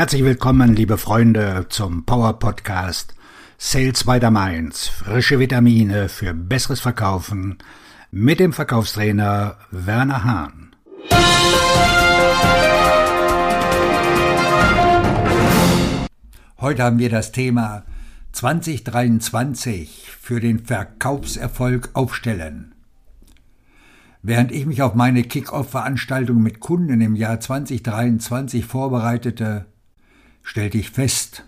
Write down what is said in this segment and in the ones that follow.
Herzlich willkommen, liebe Freunde, zum Power Podcast Sales by the Mainz. Frische Vitamine für besseres Verkaufen mit dem Verkaufstrainer Werner Hahn. Heute haben wir das Thema 2023 für den Verkaufserfolg aufstellen. Während ich mich auf meine Kick-Off-Veranstaltung mit Kunden im Jahr 2023 vorbereitete, stellte ich fest,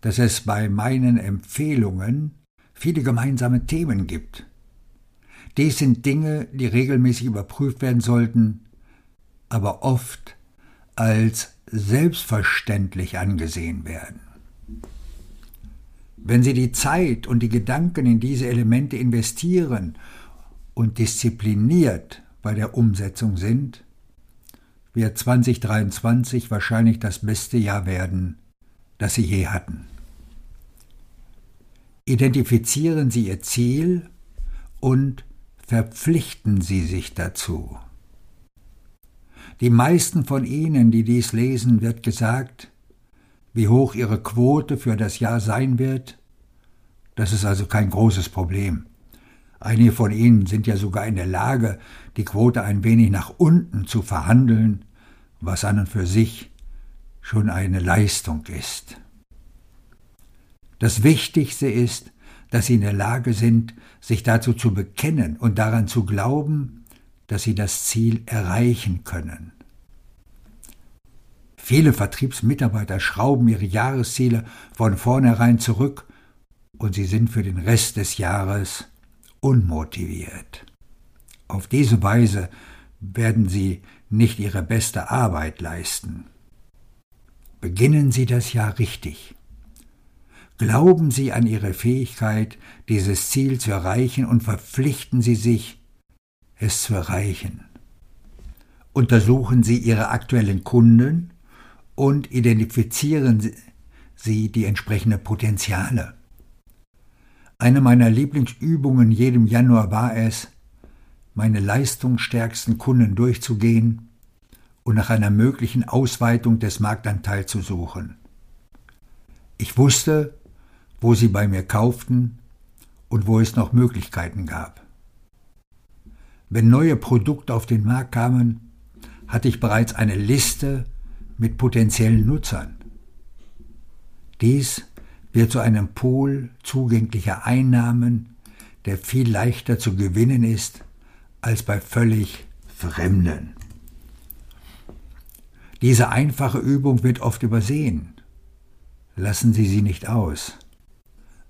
dass es bei meinen Empfehlungen viele gemeinsame Themen gibt. Dies sind Dinge, die regelmäßig überprüft werden sollten, aber oft als selbstverständlich angesehen werden. Wenn Sie die Zeit und die Gedanken in diese Elemente investieren und diszipliniert bei der Umsetzung sind, wird 2023 wahrscheinlich das beste Jahr werden, das Sie je hatten. Identifizieren Sie Ihr Ziel und verpflichten Sie sich dazu. Die meisten von Ihnen, die dies lesen, wird gesagt, wie hoch Ihre Quote für das Jahr sein wird. Das ist also kein großes Problem. Einige von ihnen sind ja sogar in der Lage, die Quote ein wenig nach unten zu verhandeln, was an und für sich schon eine Leistung ist. Das Wichtigste ist, dass sie in der Lage sind, sich dazu zu bekennen und daran zu glauben, dass sie das Ziel erreichen können. Viele Vertriebsmitarbeiter schrauben ihre Jahresziele von vornherein zurück und sie sind für den Rest des Jahres unmotiviert. Auf diese Weise werden Sie nicht Ihre beste Arbeit leisten. Beginnen Sie das Jahr richtig. Glauben Sie an Ihre Fähigkeit, dieses Ziel zu erreichen und verpflichten Sie sich, es zu erreichen. Untersuchen Sie Ihre aktuellen Kunden und identifizieren Sie die entsprechenden Potenziale. Eine meiner Lieblingsübungen jedem Januar war es, meine leistungsstärksten Kunden durchzugehen und nach einer möglichen Ausweitung des Marktanteils zu suchen. Ich wusste, wo sie bei mir kauften und wo es noch Möglichkeiten gab. Wenn neue Produkte auf den Markt kamen, hatte ich bereits eine Liste mit potenziellen Nutzern. Dies wird zu einem Pool zugänglicher Einnahmen, der viel leichter zu gewinnen ist als bei völlig Fremden. Diese einfache Übung wird oft übersehen. Lassen Sie sie nicht aus.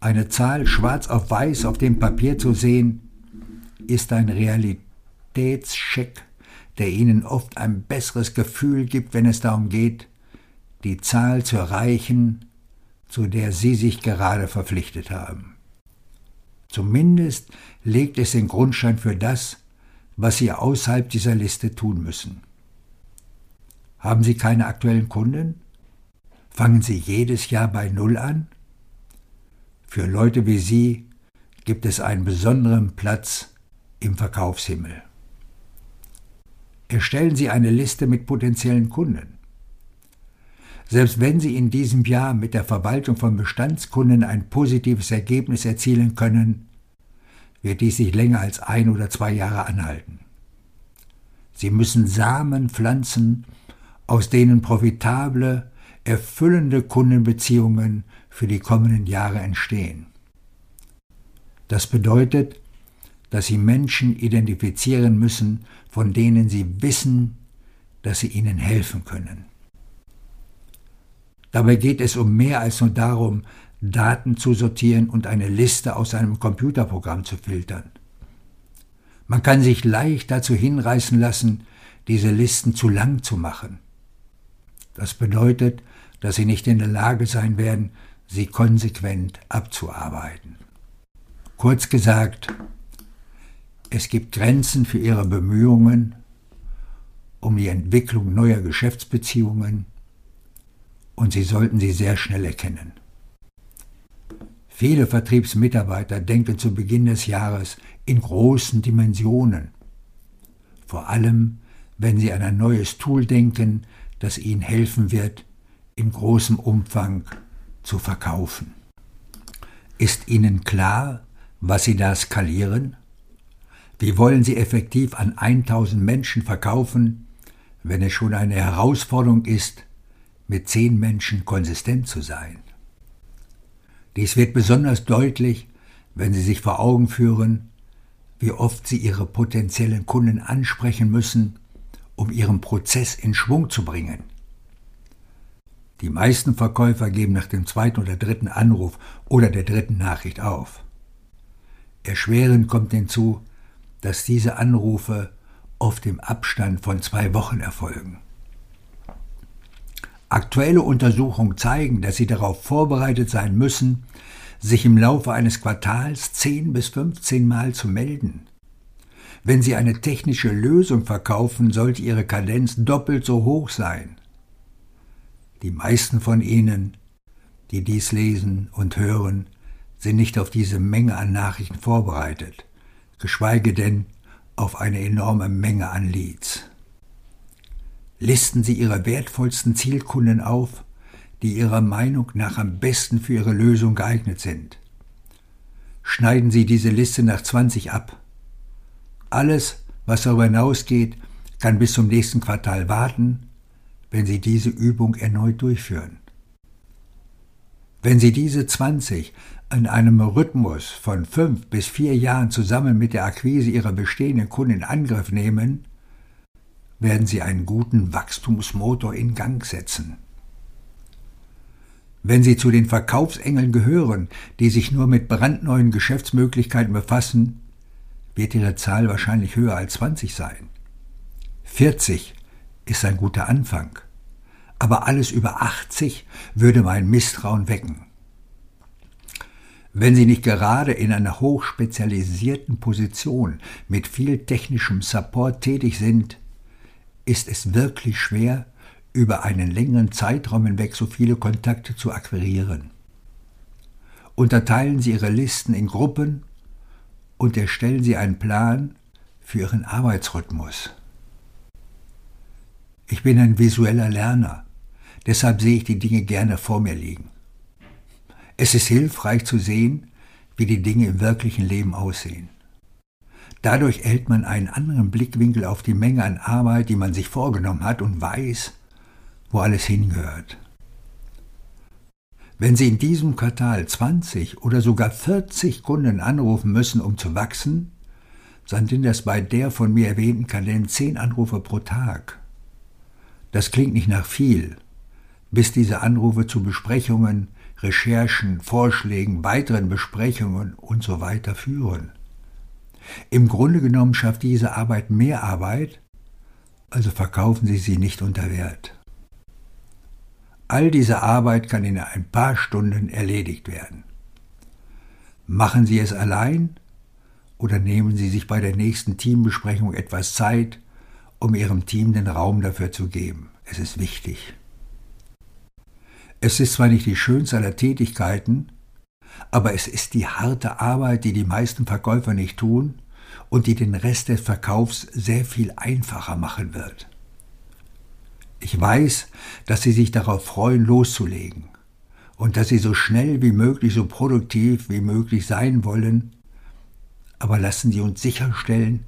Eine Zahl schwarz auf weiß auf dem Papier zu sehen, ist ein Realitätscheck, der Ihnen oft ein besseres Gefühl gibt, wenn es darum geht, die Zahl zu erreichen, zu der Sie sich gerade verpflichtet haben. Zumindest legt es den Grundstein für das, was Sie außerhalb dieser Liste tun müssen. Haben Sie keine aktuellen Kunden? Fangen Sie jedes Jahr bei Null an? Für Leute wie Sie gibt es einen besonderen Platz im Verkaufshimmel. Erstellen Sie eine Liste mit potenziellen Kunden. Selbst wenn Sie in diesem Jahr mit der Verwaltung von Bestandskunden ein positives Ergebnis erzielen können, wird dies sich länger als ein oder zwei Jahre anhalten. Sie müssen Samen pflanzen, aus denen profitable, erfüllende Kundenbeziehungen für die kommenden Jahre entstehen. Das bedeutet, dass Sie Menschen identifizieren müssen, von denen Sie wissen, dass sie ihnen helfen können. Dabei geht es um mehr als nur darum, Daten zu sortieren und eine Liste aus einem Computerprogramm zu filtern. Man kann sich leicht dazu hinreißen lassen, diese Listen zu lang zu machen. Das bedeutet, dass sie nicht in der Lage sein werden, sie konsequent abzuarbeiten. Kurz gesagt, es gibt Grenzen für ihre Bemühungen um die Entwicklung neuer Geschäftsbeziehungen, und Sie sollten sie sehr schnell erkennen. Viele Vertriebsmitarbeiter denken zu Beginn des Jahres in großen Dimensionen. Vor allem, wenn sie an ein neues Tool denken, das ihnen helfen wird, in großem Umfang zu verkaufen. Ist Ihnen klar, was Sie da skalieren? Wie wollen Sie effektiv an 1000 Menschen verkaufen, wenn es schon eine Herausforderung ist, mit 10 Menschen konsistent zu sein? Dies wird besonders deutlich, wenn Sie sich vor Augen führen, wie oft Sie Ihre potenziellen Kunden ansprechen müssen, um Ihren Prozess in Schwung zu bringen. Die meisten Verkäufer geben nach dem zweiten oder dritten Anruf oder der dritten Nachricht auf. Erschwerend kommt hinzu, dass diese Anrufe oft im Abstand von zwei Wochen erfolgen. Aktuelle Untersuchungen zeigen, dass Sie darauf vorbereitet sein müssen, sich im Laufe eines Quartals 10 bis 15 Mal zu melden. Wenn Sie eine technische Lösung verkaufen, sollte Ihre Kadenz doppelt so hoch sein. Die meisten von Ihnen, die dies lesen und hören, sind nicht auf diese Menge an Nachrichten vorbereitet geschweige denn auf eine enorme Menge an Leads. Listen Sie Ihre wertvollsten Zielkunden auf, die Ihrer Meinung nach am besten für Ihre Lösung geeignet sind. Schneiden Sie diese Liste nach 20 ab. Alles, was darüber hinausgeht, kann bis zum nächsten Quartal warten, wenn Sie diese Übung erneut durchführen. Wenn Sie diese 20 in einem Rhythmus von fünf bis vier Jahren zusammen mit der Akquise ihrer bestehenden Kunden in Angriff nehmen, werden sie einen guten Wachstumsmotor in Gang setzen. Wenn Sie zu den Verkaufsengeln gehören, die sich nur mit brandneuen Geschäftsmöglichkeiten befassen, wird Ihre Zahl wahrscheinlich höher als 20 sein. 40 ist ein guter Anfang, aber alles über 80 würde mein Misstrauen wecken. Wenn Sie nicht gerade in einer hochspezialisierten Position mit viel technischem Support tätig sind, ist es wirklich schwer, über einen längeren Zeitraum hinweg so viele Kontakte zu akquirieren. Unterteilen Sie Ihre Listen in Gruppen und erstellen Sie einen Plan für Ihren Arbeitsrhythmus. Ich bin ein visueller Lerner, deshalb sehe ich die Dinge gerne vor mir liegen. Es ist hilfreich zu sehen, wie die Dinge im wirklichen Leben aussehen. Dadurch erhält man einen anderen Blickwinkel auf die Menge an Arbeit, die man sich vorgenommen hat und weiß, wo alles hingehört. Wenn Sie in diesem Quartal 20 oder sogar 40 Kunden anrufen müssen, um zu wachsen, dann sind das bei der von mir erwähnten Kadenz 10 Anrufe pro Tag. Das klingt nicht nach viel, bis diese Anrufe zu Besprechungen, Recherchen, Vorschlägen, weiteren Besprechungen und so weiter führen. Im Grunde genommen schafft diese Arbeit mehr Arbeit, also verkaufen Sie sie nicht unter Wert. All diese Arbeit kann in ein paar Stunden erledigt werden. Machen Sie es allein oder nehmen Sie sich bei der nächsten Teambesprechung etwas Zeit, um Ihrem Team den Raum dafür zu geben. Es ist wichtig. Es ist zwar nicht die schönste aller Tätigkeiten, aber es ist die harte Arbeit, die die meisten Verkäufer nicht tun und die den Rest des Verkaufs sehr viel einfacher machen wird. Ich weiß, dass Sie sich darauf freuen, loszulegen und dass Sie so schnell wie möglich, so produktiv wie möglich sein wollen, aber lassen Sie uns sicherstellen,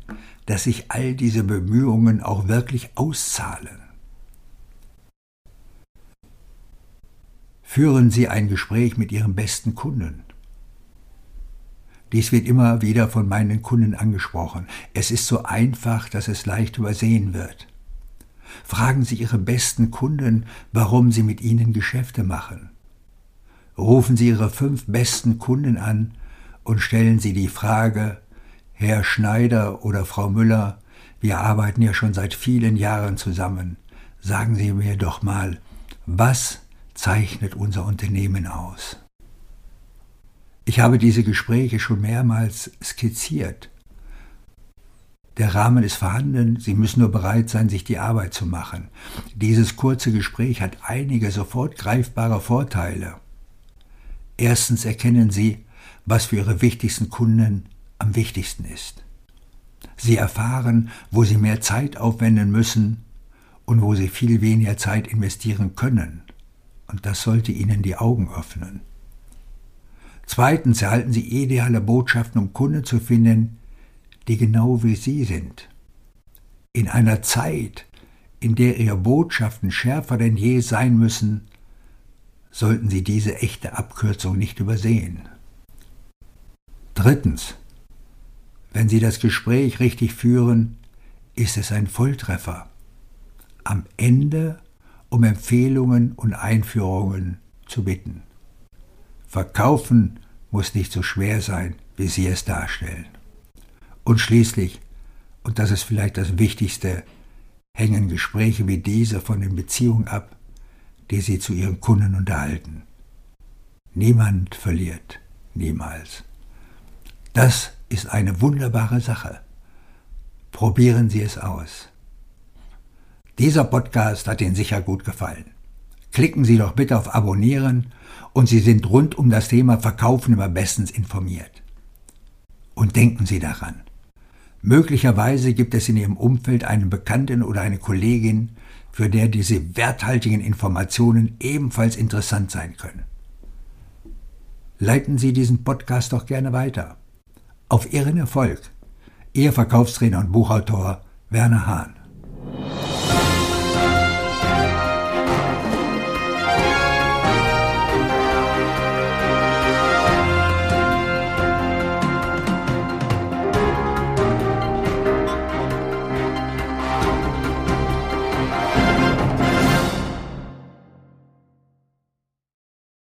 dass sich all diese Bemühungen auch wirklich auszahlen. Führen Sie ein Gespräch mit Ihrem besten Kunden. Dies wird immer wieder von meinen Kunden angesprochen. Es ist so einfach, dass es leicht übersehen wird. Fragen Sie Ihre besten Kunden, warum Sie mit ihnen Geschäfte machen. Rufen Sie Ihre fünf besten Kunden an und stellen Sie die Frage, Herr Schneider oder Frau Müller, wir arbeiten ja schon seit vielen Jahren zusammen. Sagen Sie mir doch mal, was zeichnet unser Unternehmen aus. Ich habe diese Gespräche schon mehrmals skizziert. Der Rahmen ist vorhanden, Sie müssen nur bereit sein, sich die Arbeit zu machen. Dieses kurze Gespräch hat einige sofort greifbare Vorteile. Erstens erkennen Sie, was für Ihre wichtigsten Kunden am wichtigsten ist. Sie erfahren, wo Sie mehr Zeit aufwenden müssen und wo Sie viel weniger Zeit investieren können Und das sollte Ihnen die Augen öffnen. Zweitens erhalten Sie ideale Botschaften, um Kunden zu finden, die genau wie Sie sind. In einer Zeit, in der Ihre Botschaften schärfer denn je sein müssen, sollten Sie diese echte Abkürzung nicht übersehen. Drittens. Wenn Sie das Gespräch richtig führen, ist es ein Volltreffer. Am Ende um Empfehlungen und Einführungen zu bitten. Verkaufen muss nicht so schwer sein, wie Sie es darstellen. Und schließlich, und das ist vielleicht das Wichtigste, hängen Gespräche wie diese von den Beziehungen ab, die Sie zu Ihren Kunden unterhalten. Niemand verliert, niemals. Das ist eine wunderbare Sache. Probieren Sie es aus. Dieser Podcast hat Ihnen sicher gut gefallen. Klicken Sie doch bitte auf Abonnieren und Sie sind rund um das Thema Verkaufen immer bestens informiert. Und denken Sie daran. Möglicherweise gibt es in Ihrem Umfeld einen Bekannten oder eine Kollegin, für der diese werthaltigen Informationen ebenfalls interessant sein können. Leiten Sie diesen Podcast doch gerne weiter. Auf Ihren Erfolg. Ihr Verkaufstrainer und Buchautor Werner Hahn.